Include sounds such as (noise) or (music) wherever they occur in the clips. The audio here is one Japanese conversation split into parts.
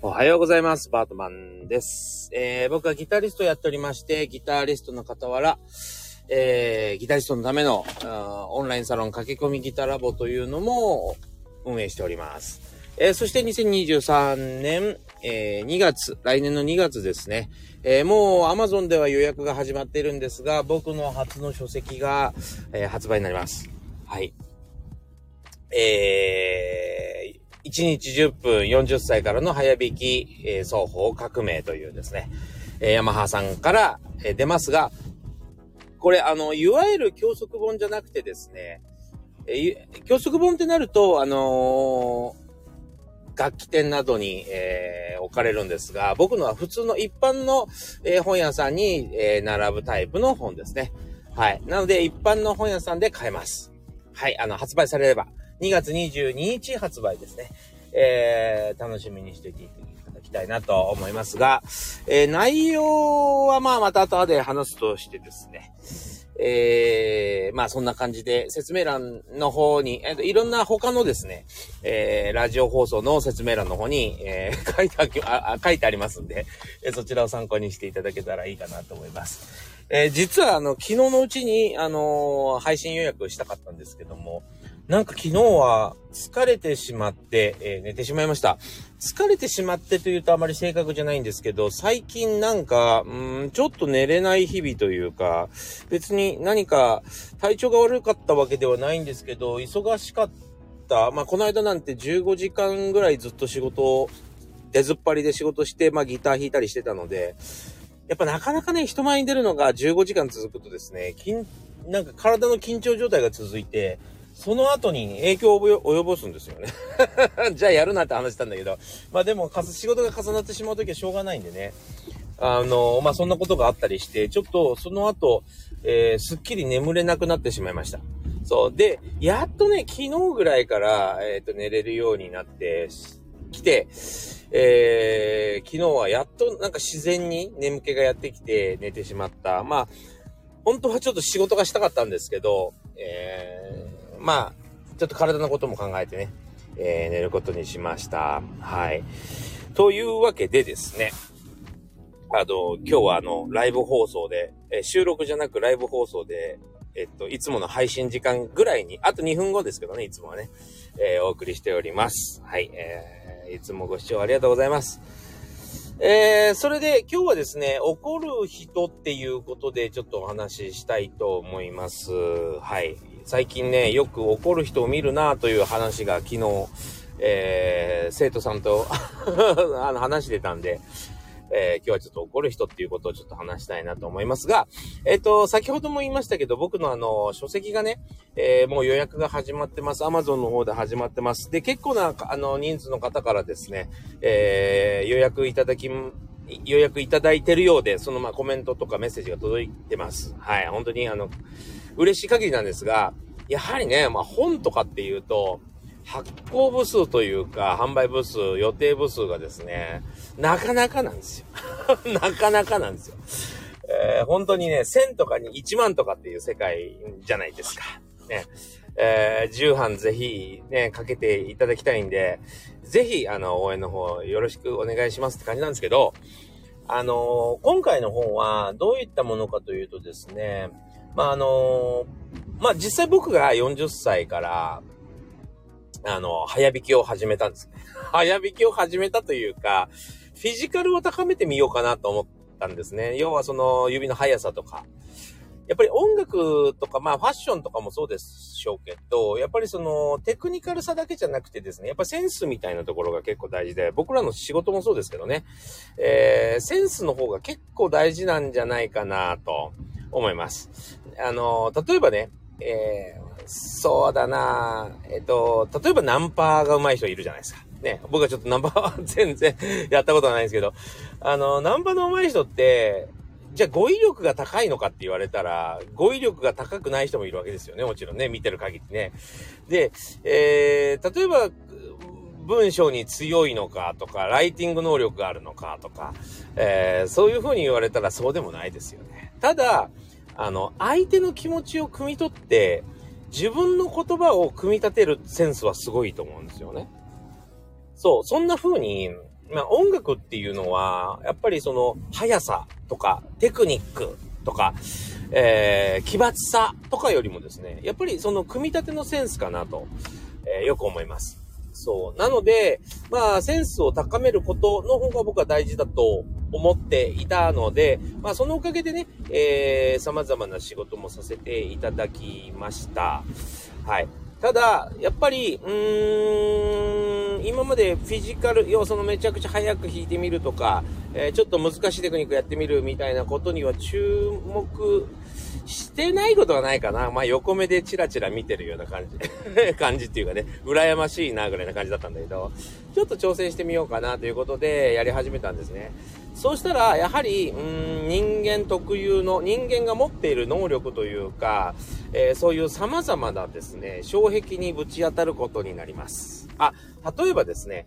おはようございます。バートマンです。えー僕はギタリストやっておりまして、ギタリストの傍ら、えーギタリストのためのオンラインサロン駆け込みギタラボというのも運営しております。えーそして2023年、えー2月、来年の2月ですね。えーもう Amazon では予約が始まっているんですが、僕の初の書籍が、え発売になります。はい。えー、1日10分40歳からの早弾き、えー双方革命というですね、えーヤマハさんから、えー出ますが、これ、あの、いわゆる教則本じゃなくてですね、えー教則本ってなると、あのー楽器店などに、えー置かれるんですが、僕のは普通の一般の、えー本屋さんに、え並ぶタイプの本ですね。はい。なので、一般の本屋さんで買えます。はい。あの、発売されれば、2月22日発売ですね。えー、楽しみにしていていただきたいなと思いますが、えー、内容はまあまた後で話すとしてですね、えー、まあそんな感じで説明欄の方に、えーといろんな他のですね、えー、ラジオ放送の説明欄の方に、えー (laughs) 書いてあきああ書いてありますんで、えーそちらを参考にしていただけたらいいかなと思います。えー実はあの、昨日のうちに、あのー配信予約したかったんですけども、なんか昨日は疲れてしまって、えー寝てしまいました。疲れてしまってというとあまり正確じゃないんですけど、最近なんか、うん、ちょっと寝れない日々というか、別に何か体調が悪かったわけではないんですけど、忙しかった。まあ、この間なんて15時間ぐらいずっと仕事を、出ずっぱりで仕事して、まあ、ギター弾いたりしてたので、やっぱなかなかね、人前に出るのが15時間続くとですね、緊、なんか体の緊張状態が続いて、その後に影響を及ぼすんですよね。(laughs) じゃあやるなって話したんだけど、まあでも仕事が重なってしまうときはしょうがないんでね。あの、まあそんなことがあったりして、ちょっとその後、えーすっきり眠れなくなってしまいました。そう。で、やっとね、昨日ぐらいから、えっ、と、寝れるようになってきて、えー、昨日はやっとなんか自然に眠気がやってきて寝てしまった。まあ、本当はちょっと仕事がしたかったんですけど、えー、まあ、ちょっと体のことも考えてね、えー寝ることにしました。はい。というわけでですね、あの、今日はあの、ライブ放送で、えー収録じゃなくライブ放送で、えっと、いつもの配信時間ぐらいに、あと2分後ですけどね、いつもはね、えーお送りしております。はい、えーいつもご視聴ありがとうございます。えー、それで今日はですね、怒る人っていうことでちょっとお話ししたいと思います。はい。最近ね、よく怒る人を見るなという話が昨日、えー、生徒さんと (laughs) あの話してたんで、えー今日はちょっと怒る人っていうことをちょっと話したいなと思いますが、えっ、と、先ほども言いましたけど、僕のあの、書籍がね、えーもう予約が始まってます。Amazon の方で始まってます。で、結構な、あの、人数の方からですね、えー予約いただき、予約いただいてるようで、そのまあコメントとかメッセージが届いてます。はい。本当にあの、嬉しい限りなんですが、やはりね、まあ本とかっていうと、発行部数というか、販売部数、予定部数がですね、なかなかなんですよ。(laughs) なかなかなんですよ。えー本当にね、1000とかに1万とかっていう世界じゃないですか。ね。えー、重版ぜひね、かけていただきたいんで、ぜひ、あの、応援の方よろしくお願いしますって感じなんですけど、あのー今回の本はどういったものかというとですね、まあ、あのーまあ、実際僕が40歳から、あの、早弾きを始めたんです。(laughs) 早弾きを始めたというか、フィジカルを高めてみようかなと思ったんですね。要はその指の速さとか。やっぱり音楽とか、まあファッションとかもそうでしょうけど、やっぱりそのテクニカルさだけじゃなくてですね、やっぱセンスみたいなところが結構大事で、僕らの仕事もそうですけどね、えー、センスの方が結構大事なんじゃないかなと思います。あの、例えばね、えー、そうだなえっと、例えばナンパが上手い人いるじゃないですか。ね、僕はちょっとナンパは全然やったことはないんですけど、あの、ナンパの上手い人って、じゃあ語彙力が高いのかって言われたら、語彙力が高くない人もいるわけですよね。もちろんね、見てる限りね。で、えー、例えば、文章に強いのかとか、ライティング能力があるのかとか、えー、そういう風に言われたらそうでもないですよね。ただ、あの、相手の気持ちを汲み取って、自分の言葉を組み立てるセンスはすごいと思うんですよね。そう、そんな風に、まあ音楽っていうのは、やっぱりその速さとかテクニックとか、えー、奇抜さとかよりもですね、やっぱりその組み立てのセンスかなと、えー、よく思います。そう。なので、まあ、センスを高めることの方が僕は大事だと思っていたので、まあ、そのおかげでね、えー、様々な仕事もさせていただきました。はい。ただ、やっぱり、うーん、今までフィジカル、要素のめちゃくちゃ早く弾いてみるとか、えー、ちょっと難しいテクニックやってみるみたいなことには注目してないことはないかな。まあ横目でチラチラ見てるような感じ。(laughs) 感じっていうかね、羨ましいなぐらいな感じだったんだけど、ちょっと挑戦してみようかなということでやり始めたんですね。そうしたら、やはり、うん、人間特有の、人間が持っている能力というか、えー、そういう様々なですね、障壁にぶち当たることになります。あ、例えばですね、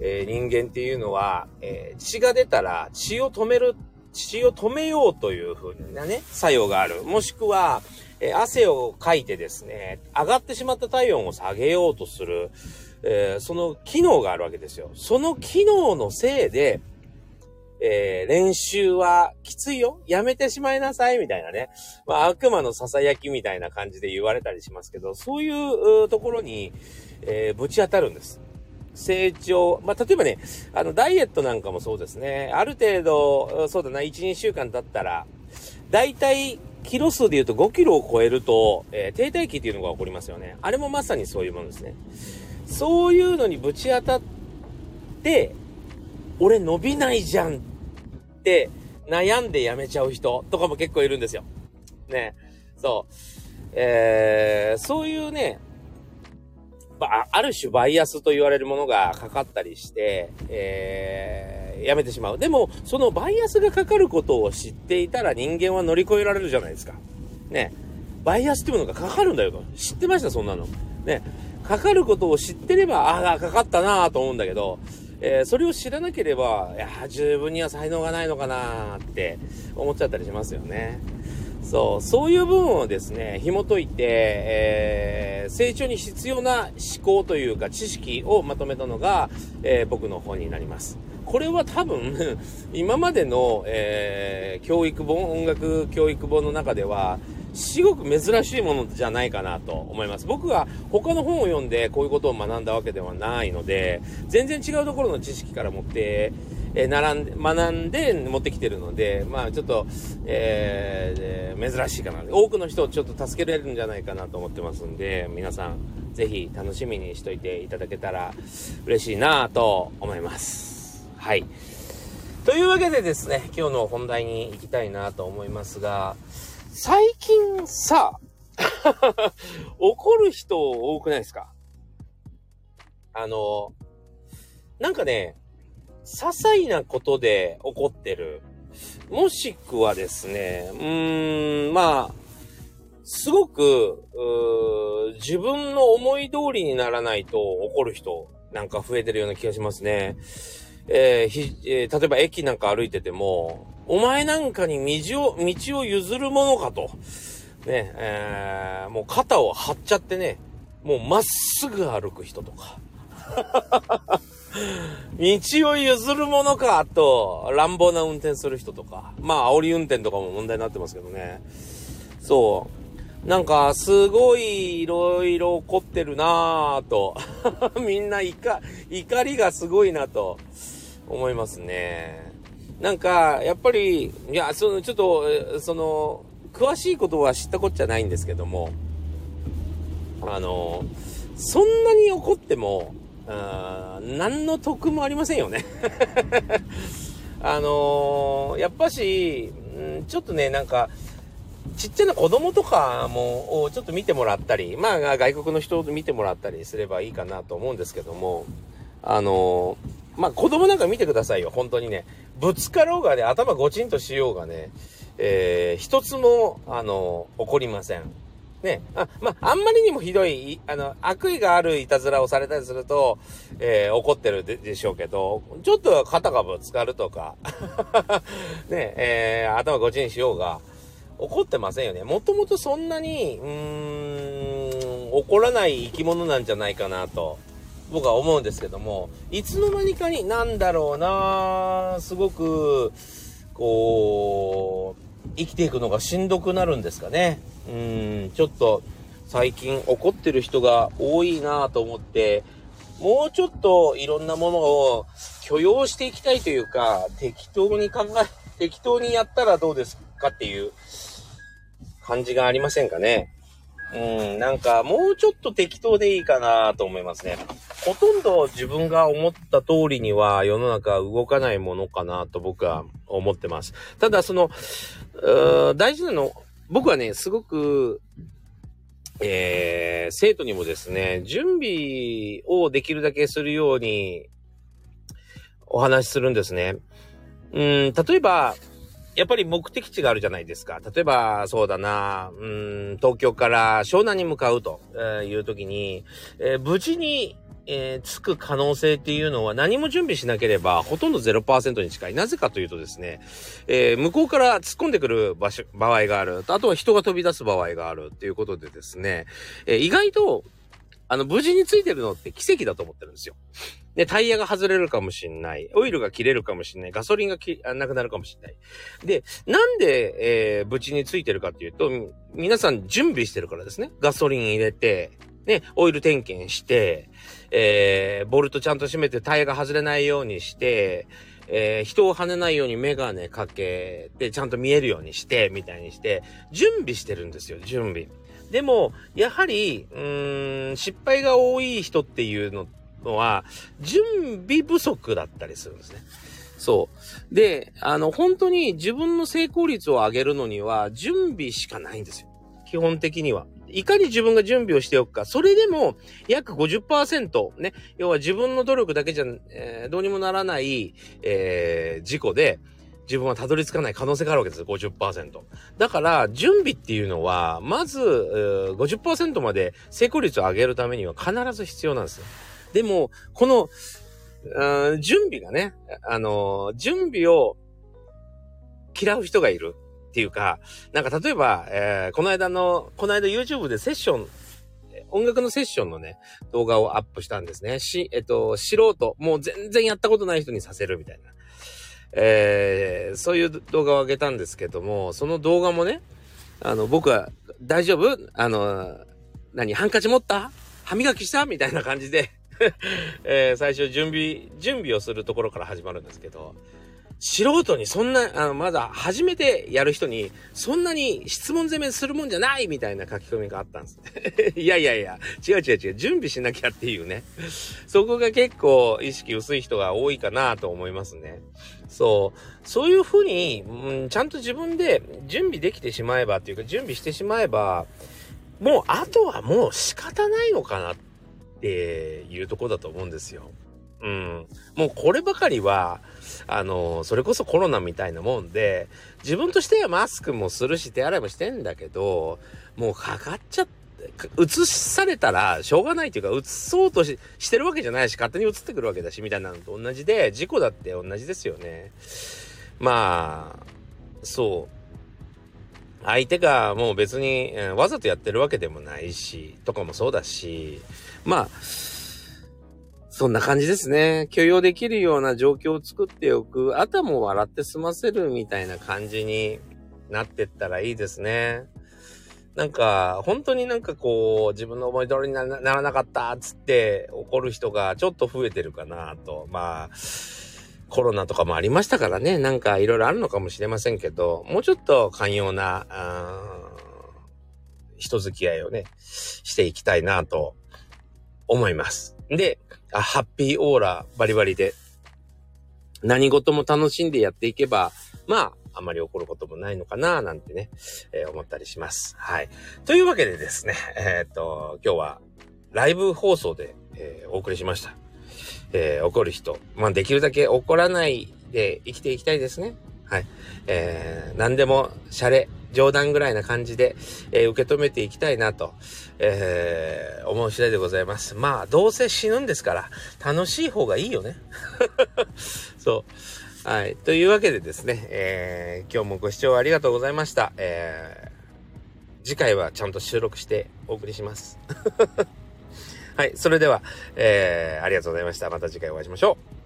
えー、人間っていうのは、えー、血が出たら血を止める、血を止めようという風なね、作用がある。もしくは、え汗をかいてですね、上がってしまった体温を下げようとする、えその機能があるわけですよ。その機能のせいで、えー、練習はきついよやめてしまいなさいみたいなね。まあ、悪魔の囁きみたいな感じで言われたりしますけど、そういうところに、えー、ぶち当たるんです。成長。まあ、例えばね、あの、ダイエットなんかもそうですね。ある程度、そうだな、1、2週間経ったら、だいたいキロ数で言うと5キロを超えると、えー、停滞期っていうのが起こりますよね。あれもまさにそういうものですね。そういうのにぶち当たって、俺伸びないじゃんって悩んで辞めちゃう人とかも結構いるんですよ。ね。そう。えー、そういうね、あ、ある種バイアスと言われるものがかかったりして、えー、やめてしまう。でも、そのバイアスがかかることを知っていたら人間は乗り越えられるじゃないですか。ね。バイアスっていうものがかかるんだよと。知ってましたそんなの。ね。かかることを知ってれば、ああ、かかったなぁと思うんだけど、えー、それを知らなければ、いや、自分には才能がないのかなって思っちゃったりしますよね。そう、そういう部分をですね、紐解いて、えー、成長に必要な思考というか知識をまとめたのが、えー、僕の本になります。これは多分、(laughs) 今までの、えー、教育本、音楽教育本の中では、すごく珍しいものじゃないかなと思います。僕が他の本を読んでこういうことを学んだわけではないので、全然違うところの知識から持って、えー、並んで、学んで持ってきてるので、まあちょっと、えー、珍しいかな。多くの人をちょっと助けられるんじゃないかなと思ってますんで、皆さん、ぜひ楽しみにしといていただけたら嬉しいなと思います。はい。というわけでですね、今日の本題に行きたいなと思いますが、最近さ、(laughs) 怒る人多くないですか？あの、なんかね、些細なことで怒ってる。もしくはですね、うーん、まあ、すごく、自分の思い通りにならないと怒る人なんか増えてるような気がしますね。えー、えー、例えば駅なんか歩いてても、お前なんかに道を、道を譲るものかと。ね、えー、もう肩を張っちゃってね、もうまっすぐ歩く人とか。道を譲るものかと、乱暴な運転する人とか。まあ、煽り運転とかも問題になってますけどね。そう。なんか、すごい、いろいろ起こってるなぁと。(laughs) みんな、怒、怒りがすごいなと、思いますね。なんか、やっぱり、いや、その、ちょっと、その、詳しいことは知ったこっちゃないんですけども、あの、そんなに怒っても、あ何の得もありませんよね (laughs) あのー、やっぱし、ちょっとね、なんか、ちっちゃな子供とかも、ちょっと見てもらったり、まあ、外国の人を見てもらったりすればいいかなと思うんですけども、あのー、まあ、子供なんか見てくださいよ、本当にね。ぶつかろうがね、頭ごちんとしようがね、えー、一つも、あのー、起こりません。ね、あ、まあ、あんまりにもひどい、あの、悪意があるいたずらをされたりすると、えー、怒ってるでしょうけど、ちょっと肩がぶつかるとか、(laughs) ね、えー、頭ごちにしようが、怒ってませんよね。もともとそんなに、うーん、怒らない生き物なんじゃないかなと僕は思うんですけども、いつの間にかになんだろうなすごく、こう、生きていくのがしんどくなるんですかね。うん、ちょっと最近怒ってる人が多いなと思って、もうちょっといろんなものを許容していきたいというか、適当に考え、適当にやったらどうですかっていう感じがありませんかね。うん、なんかもうちょっと適当でいいかなと思いますね。ほとんど自分が思った通りには世の中動かないものかなと僕は思ってます。ただその、大事なの、僕はね、すごく、えー、生徒にもですね、準備をできるだけするようにお話しするんですね。うん、例えば、やっぱり目的地があるじゃないですか。例えば、そうだな、うん、東京から湘南に向かうという時に、えー、無事に、えー、着く可能性っていうのは何も準備しなければほとんど0%に近い。なぜかというとですね、えー、向こうから突っ込んでくる場所、場合がある。あとは人が飛び出す場合があるっていうことでですね、えー、意外と、あの、無事についてるのって奇跡だと思ってるんですよ。で、タイヤが外れるかもしんない。オイルが切れるかもしんない。ガソリンがきなくなるかもしんない。で、なんで、えー、無事についてるかっていうと、皆さん準備してるからですね。ガソリン入れて、ね、オイル点検して、えー、ボルトちゃんと締めてタイヤが外れないようにして、えー、人を跳ねないようにメガネかけて、ちゃんと見えるようにして、みたいにして、準備してるんですよ、準備。でも、やはり、うーん、失敗が多い人っていう、のは、準備不足だったりするんですね。そう。で、あの、本当に自分の成功率を上げるのには、準備しかないんですよ。基本的には。いかに自分が準備をしておくか。それでも、約50%、ね。要は自分の努力だけじゃ、えー、どうにもならない、えー、事故で、自分はたどり着かない可能性があるわけですよ、50%。だから、準備っていうのは、まず、50%まで成功率を上げるためには必ず必要なんですよ。でも、この、準備がね、あの、準備を嫌う人がいるっていうか、なんか例えば、えー、この間の、この間 YouTube でセッション、音楽のセッションのね、動画をアップしたんですね。し、えっと、素人、もう全然やったことない人にさせるみたいな。えー、そういう動画を上げたんですけども、その動画もね、あの、僕は、大丈夫？あの、何ハンカチ持った？歯磨きした？みたいな感じで (laughs) えー、最初準備、準備をするところから始まるんですけど、素人にそんな、あの、まだ初めてやる人に、そんなに質問攻めするもんじゃないみたいな書き込みがあったんです。(laughs) いやいやいや、違う違う違う、準備しなきゃっていうね。(laughs) そこが結構意識薄い人が多いかなと思いますね。そう。そういうふうに、うん、ちゃんと自分で準備できてしまえばっていうか、準備してしまえば、もう、あとはもう仕方ないのかなってっていうとこだと思うんですよ。うん。もうこればかりは、あの、それこそコロナみたいなもんで、自分としてはマスクもするし手洗いもしてんだけど、もうかかっちゃって、移されたらしょうがないというか、移そうとししてるわけじゃないし、勝手に移ってくるわけだし、みたいなのと同じで、事故だって同じですよね。まあ、そう。相手がもう別に、え、わざとやってるわけでもないし、とかもそうだし、まあ、そんな感じですね。許容できるような状況を作っておく。あとはも笑って済ませるみたいな感じになってったらいいですね。なんか、本当になんかこう、自分の思い通りにならなかったっつって怒る人がちょっと増えてるかなと。まあ、コロナとかもありましたからね、なんかいろいろあるのかもしれませんけど、もうちょっと寛容な、人付き合いをね、していきたいなと思います。で、ハッピーオーラバリバリで、何事も楽しんでやっていけば、まあ、あまり起こることもないのかななんてね、えー、思ったりします。はい。というわけでですね、えー、っと、今日はライブ放送で、えー、お送りしました。えー、怒る人。まあ、できるだけ怒らないで生きていきたいですね。はい。えー、何でも、シャレ、冗談ぐらいな感じで、えー、受け止めていきたいなと、えー、思う次第でございます。まあ、どうせ死ぬんですから、楽しい方がいいよね。(laughs) そう。はい。というわけでですね、えー、今日もご視聴ありがとうございました。えー、次回はちゃんと収録してお送りします。(laughs) はい。それでは、えー、ありがとうございました。また次回お会いしましょう。